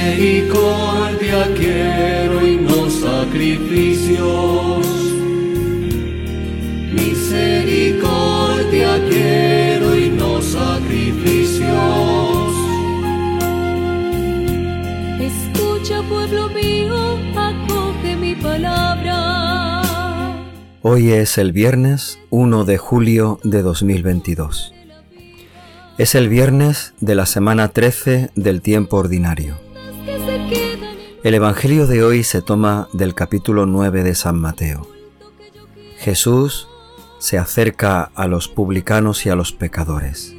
Misericordia quiero y no sacrificios. Misericordia quiero y no sacrificios. Escucha, pueblo mío, acoge mi palabra. Hoy es el viernes 1 de julio de 2022. Es el viernes de la semana 13 del tiempo ordinario. El Evangelio de hoy se toma del capítulo 9 de San Mateo. Jesús se acerca a los publicanos y a los pecadores.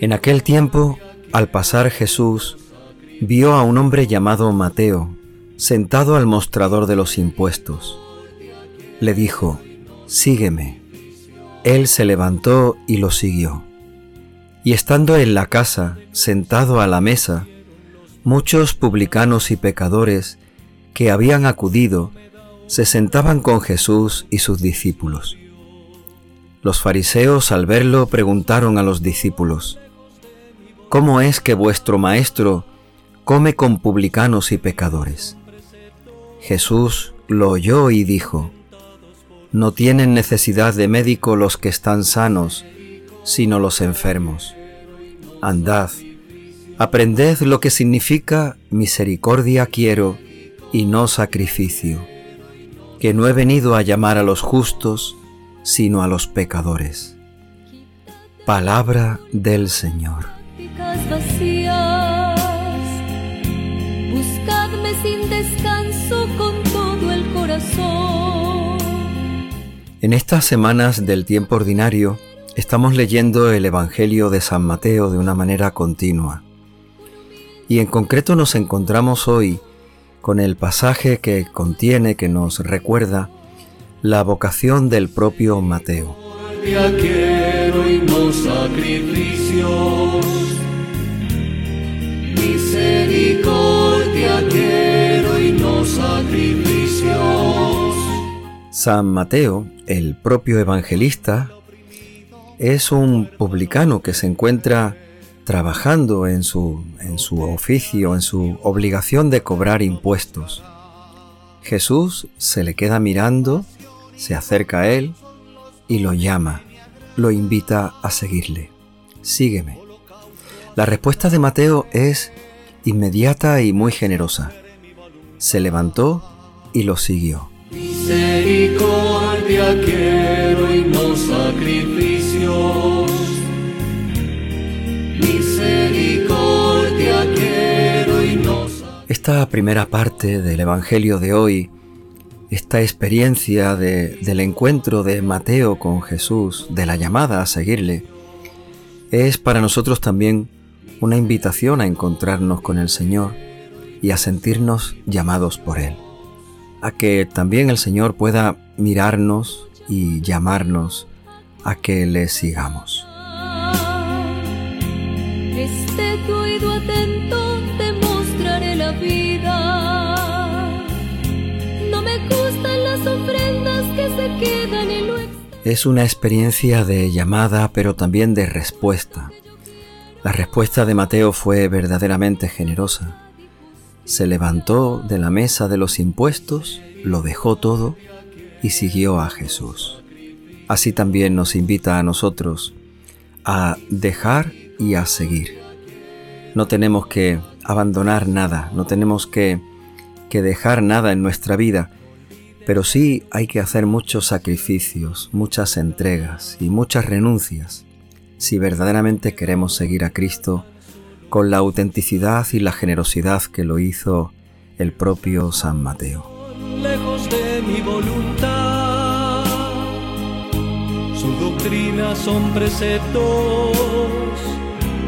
En aquel tiempo, al pasar Jesús, vio a un hombre llamado Mateo, sentado al mostrador de los impuestos. Le dijo, Sígueme. Él se levantó y lo siguió. Y estando en la casa, sentado a la mesa, muchos publicanos y pecadores que habían acudido se sentaban con Jesús y sus discípulos. Los fariseos al verlo preguntaron a los discípulos, ¿Cómo es que vuestro maestro come con publicanos y pecadores? Jesús lo oyó y dijo, No tienen necesidad de médico los que están sanos, sino los enfermos. Andad, aprended lo que significa misericordia quiero y no sacrificio, que no he venido a llamar a los justos, sino a los pecadores. Palabra del Señor. prácticas vacías. Buscadme sin descanso con todo el corazón. En estas semanas del tiempo ordinario estamos leyendo el Evangelio de San Mateo de una manera continua. Y en concreto nos encontramos hoy con el pasaje que contiene, que nos recuerda la vocación del propio Mateo. Misericordia quiero y no sacrificios. Misericordia quiero y no sacrificios. San Mateo, el propio evangelista, es un publicano que se encuentra trabajando en su, en su oficio, en su obligación de cobrar impuestos. Jesús se le queda mirando, se acerca a él y lo llama, lo invita a seguirle. Sígueme. La respuesta de Mateo es inmediata y muy generosa. Se levantó y lo siguió. Misericordia quiero y no sacrificios. Esta primera parte del Evangelio de hoy, esta experiencia de- del encuentro de Mateo con Jesús, de la llamada a seguirle, es para nosotros también una invitación a encontrarnos con el Señor y a sentirnos llamados por Él. A que también el Señor pueda mirarnos y llamarnos a que le sigamos. Este Es una experiencia de llamada, pero también de respuesta. La respuesta de Mateo fue verdaderamente generosa. Se levantó de la mesa de los impuestos, lo dejó todo y siguió a Jesús. Así también nos invita a nosotros a dejar y a seguir. No tenemos que abandonar nada, no tenemos que, que dejar nada en nuestra vida, pero sí hay que hacer muchos sacrificios, muchas entregas y muchas renuncias si verdaderamente queremos seguir a Cristo con la autenticidad y la generosidad que lo hizo el propio San Mateo. lejos de mi voluntad. Su doctrina son preceptos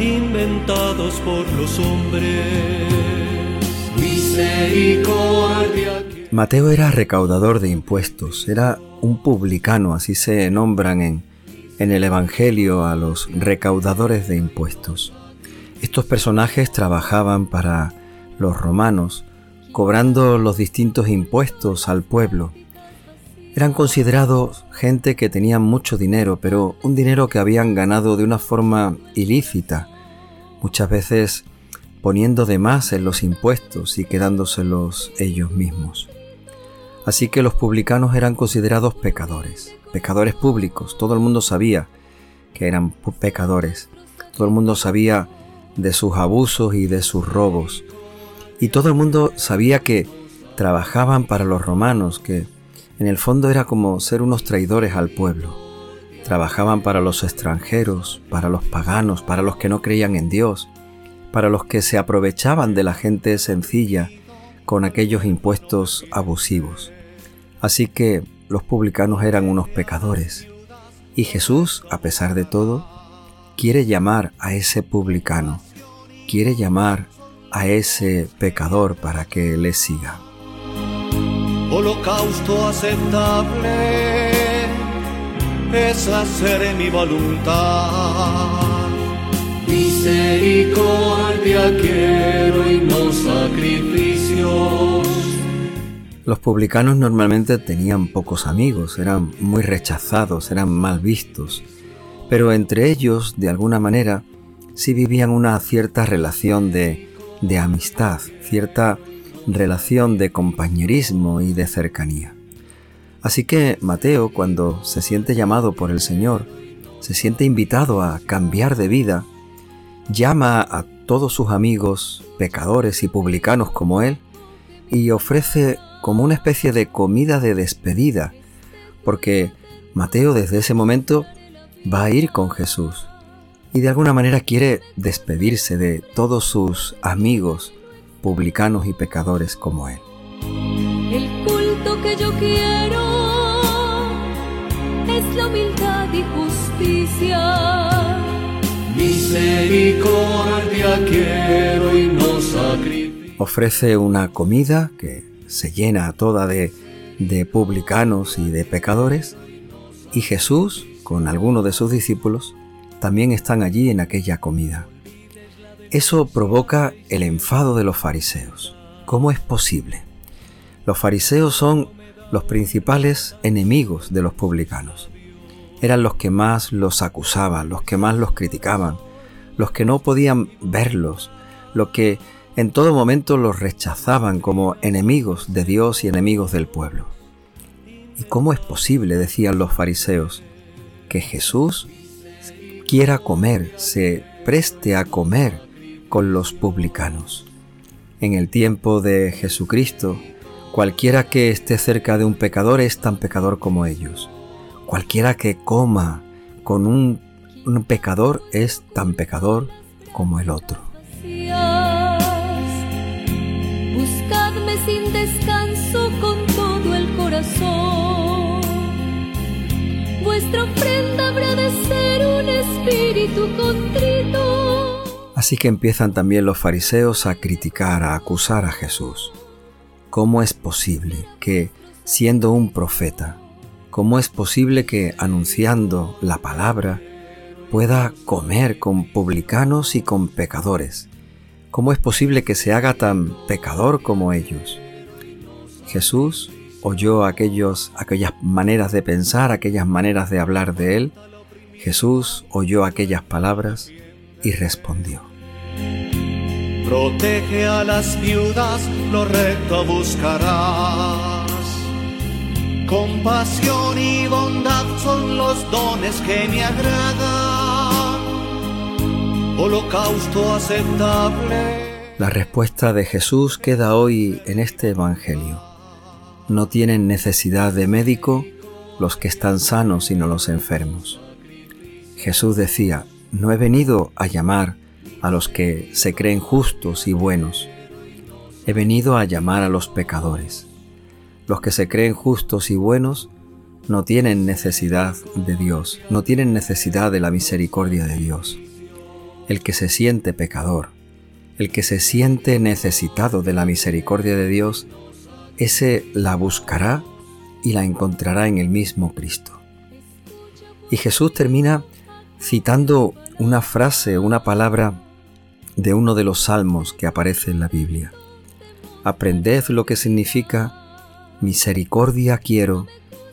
inventados por los hombres. Misericordia. Mateo era recaudador de impuestos, era un publicano, así se nombran en, en el Evangelio a los recaudadores de impuestos. Estos personajes trabajaban para los romanos, cobrando los distintos impuestos al pueblo. Eran considerados gente que tenían mucho dinero, pero un dinero que habían ganado de una forma ilícita. Muchas veces poniendo de más en los impuestos y quedándoselos ellos mismos. Así que los publicanos eran considerados pecadores, pecadores públicos. Todo el mundo sabía que eran pecadores. Todo el mundo sabía de sus abusos y de sus robos. Y todo el mundo sabía que trabajaban para los romanos, que en el fondo era como ser unos traidores al pueblo. Trabajaban para los extranjeros, para los paganos, para los que no creían en Dios, para los que se aprovechaban de la gente sencilla con aquellos impuestos abusivos. Así que los publicanos eran unos pecadores. Y Jesús, a pesar de todo, quiere llamar a ese publicano, quiere llamar a ese pecador para que le siga. Holocausto aceptable es hacer mi voluntad. Misericordia quiero y no sacrificios. Los publicanos normalmente tenían pocos amigos, eran muy rechazados, eran mal vistos pero entre ellos, de alguna manera, sí vivían una cierta relación de, de amistad, cierta relación de compañerismo y de cercanía. Así que Mateo, cuando se siente llamado por el Señor, se siente invitado a cambiar de vida, llama a todos sus amigos, pecadores y publicanos como él, y ofrece como una especie de comida de despedida, porque Mateo desde ese momento va a ir con Jesús y de alguna manera quiere despedirse de todos sus amigos publicanos y pecadores como él. El culto que yo quiero es la humildad y justicia. Misericordia quiero y no sacrificio. Ofrece una comida que se llena toda de, de publicanos y de pecadores y Jesús con algunos de sus discípulos, también están allí en aquella comida. Eso provoca el enfado de los fariseos. ¿Cómo es posible? Los fariseos son los principales enemigos de los publicanos. Eran los que más los acusaban, los que más los criticaban, los que no podían verlos, los que en todo momento los rechazaban como enemigos de Dios y enemigos del pueblo. ¿Y cómo es posible, decían los fariseos, que Jesús quiera comer, se preste a comer con los publicanos. En el tiempo de Jesucristo, cualquiera que esté cerca de un pecador es tan pecador como ellos. Cualquiera que coma con un, pecador es tan pecador como el otro. Sin descanso con todo el corazón vuestra ofrenda habrá de ser un espíritu contrito. Así que empiezan también los fariseos a criticar, a acusar a Jesús. ¿Cómo es posible que, siendo un profeta, cómo es posible que, anunciando la palabra, pueda comer con publicanos y con pecadores? ¿Cómo es posible que se haga tan pecador como ellos? Jesús oyó aquellas maneras de pensar, aquellas maneras de hablar de él, Jesús oyó aquellas palabras y respondió. Protege a las viudas, lo recto buscarás. Compasión y bondad son los dones que me agradan. Holocausto. La respuesta de Jesús queda hoy en este Evangelio no tienen necesidad de médico los que están sanos, sino los enfermos. Jesús decía, no he venido a llamar a los que se creen justos y buenos, he venido a llamar a los pecadores. Los que se creen justos y buenos no tienen necesidad de Dios, no tienen necesidad de la misericordia de Dios. El que se siente pecador, el que se siente necesitado de la misericordia de Dios, ese la buscará y la encontrará en el mismo Cristo. Y Jesús termina citando una frase, una palabra de uno de los salmos que aparece en la Biblia. Aprended lo que significa misericordia quiero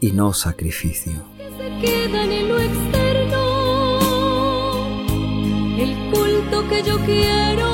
y no sacrificio. Que yo quiero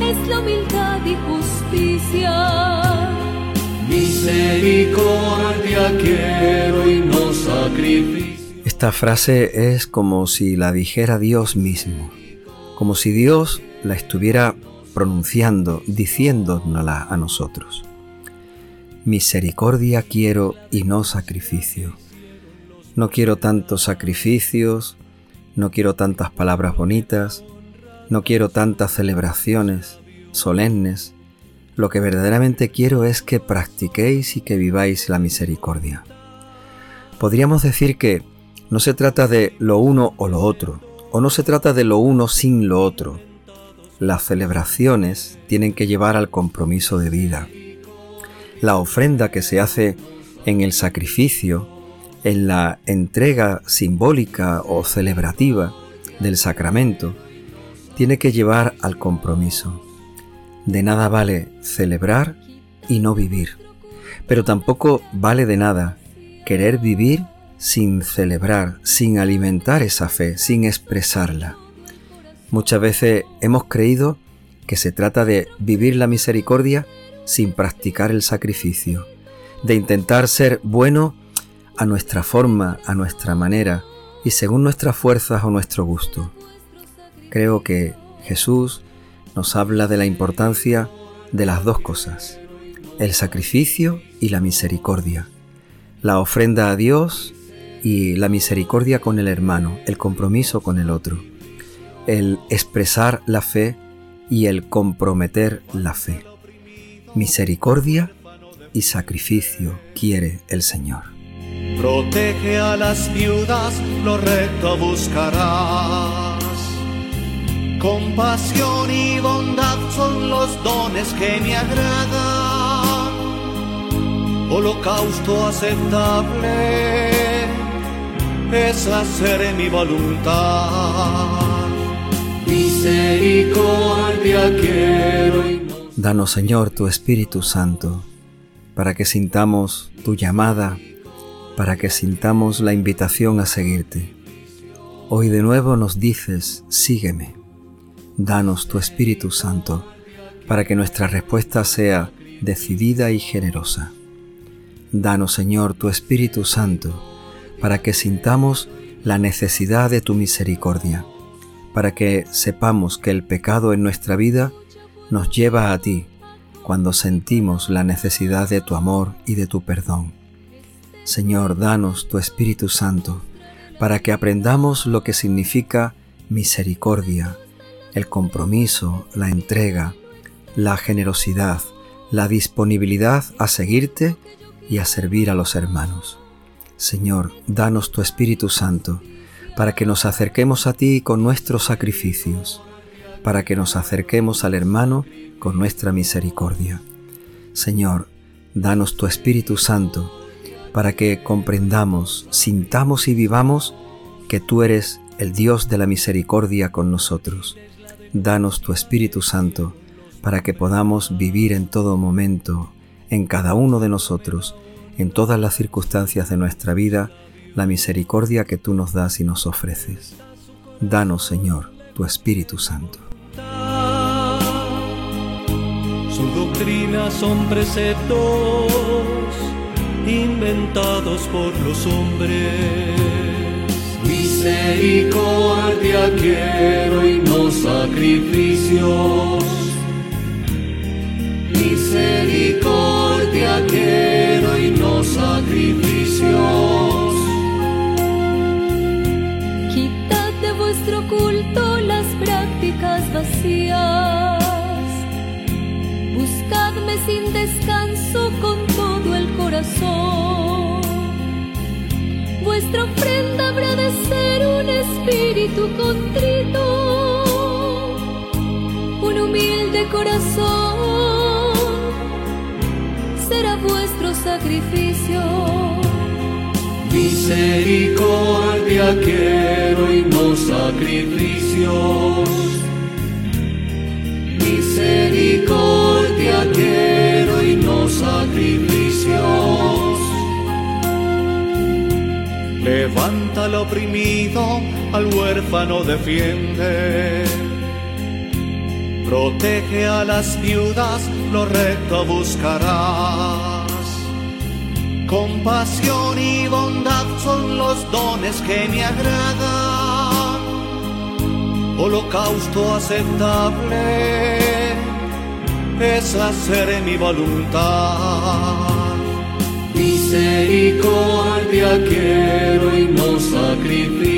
es la humildad y justicia. Misericordia quiero y no sacrificio. Esta frase es como si la dijera Dios mismo, como si Dios la estuviera pronunciando, diciéndonosla a nosotros. Misericordia quiero y no sacrificio. No quiero tantos sacrificios, no quiero tantas palabras bonitas, no quiero tantas celebraciones solemnes. Lo que verdaderamente quiero es que practiquéis y que viváis la misericordia. Podríamos decir que no se trata de lo uno o lo otro, o no se trata de lo uno sin lo otro. Las celebraciones tienen que llevar al compromiso de vida. La ofrenda que se hace en el sacrificio, en la entrega simbólica o celebrativa del sacramento, tiene que llevar al compromiso. De nada vale celebrar y no vivir, pero tampoco vale de nada querer vivir sin celebrar, sin alimentar esa fe, sin expresarla. Muchas veces hemos creído que se trata de vivir la misericordia sin practicar el sacrificio, de intentar ser bueno a nuestra forma, a nuestra manera y según nuestras fuerzas o nuestro gusto. Creo que Jesús nos habla de la importancia de las dos cosas, el sacrificio y la misericordia, la ofrenda a Dios y la misericordia con el hermano, el compromiso con el otro, el expresar la fe y el comprometer la fe. Misericordia y sacrificio quiere el Señor. Protege a las viudas, lo recto buscarás. Compasión y bondad son los dones que me agradan. Holocausto aceptable es hacer mi voluntad. Misericordia quiero y no... Danos Señor tu Espíritu Santo, para que sintamos tu llamada, para que sintamos la invitación a seguirte. Hoy de nuevo nos dices, sígueme. Danos tu Espíritu Santo, para que nuestra respuesta sea decidida y generosa. Danos Señor tu Espíritu Santo, para que sintamos la necesidad de tu misericordia, para que sepamos que el pecado en nuestra vida nos lleva a ti cuando sentimos la necesidad de tu amor y de tu perdón. Señor, danos tu Espíritu Santo, para que aprendamos lo que significa misericordia, el compromiso, la entrega, la generosidad, la disponibilidad a seguirte y a servir a los hermanos. Señor, danos tu Espíritu Santo, para que nos acerquemos a ti con nuestros sacrificios, para que nos acerquemos al hermano con nuestra misericordia. Señor, danos tu Espíritu Santo, para que comprendamos, sintamos y vivamos que tú eres el Dios de la misericordia con nosotros. Danos tu Espíritu Santo, para que podamos vivir en todo momento, en cada uno de nosotros, en todas las circunstancias de nuestra vida la misericordia que tú nos das y nos ofreces. Danos, Señor, tu Espíritu Santo. Su doctrina son preceptos inventados por los hombres. Misericordia quiero y no sacrificios. Misericordia quiero y no sacrificios. Quitad de vuestro culto las prácticas vacías. Buscadme sin descanso con corazón. Vuestra ofrenda habrá de ser un espíritu contrito, un humilde corazón será vuestro sacrificio. Misericordia quiero y no sacrificios. Misericordia Levanta al oprimido, al huérfano defiende. Protege a las viudas, lo recto buscarás. Compasión y bondad son los dones que me agradan. Holocausto aceptable es hacer mi voluntad. Misericordia quiero y no sacrificio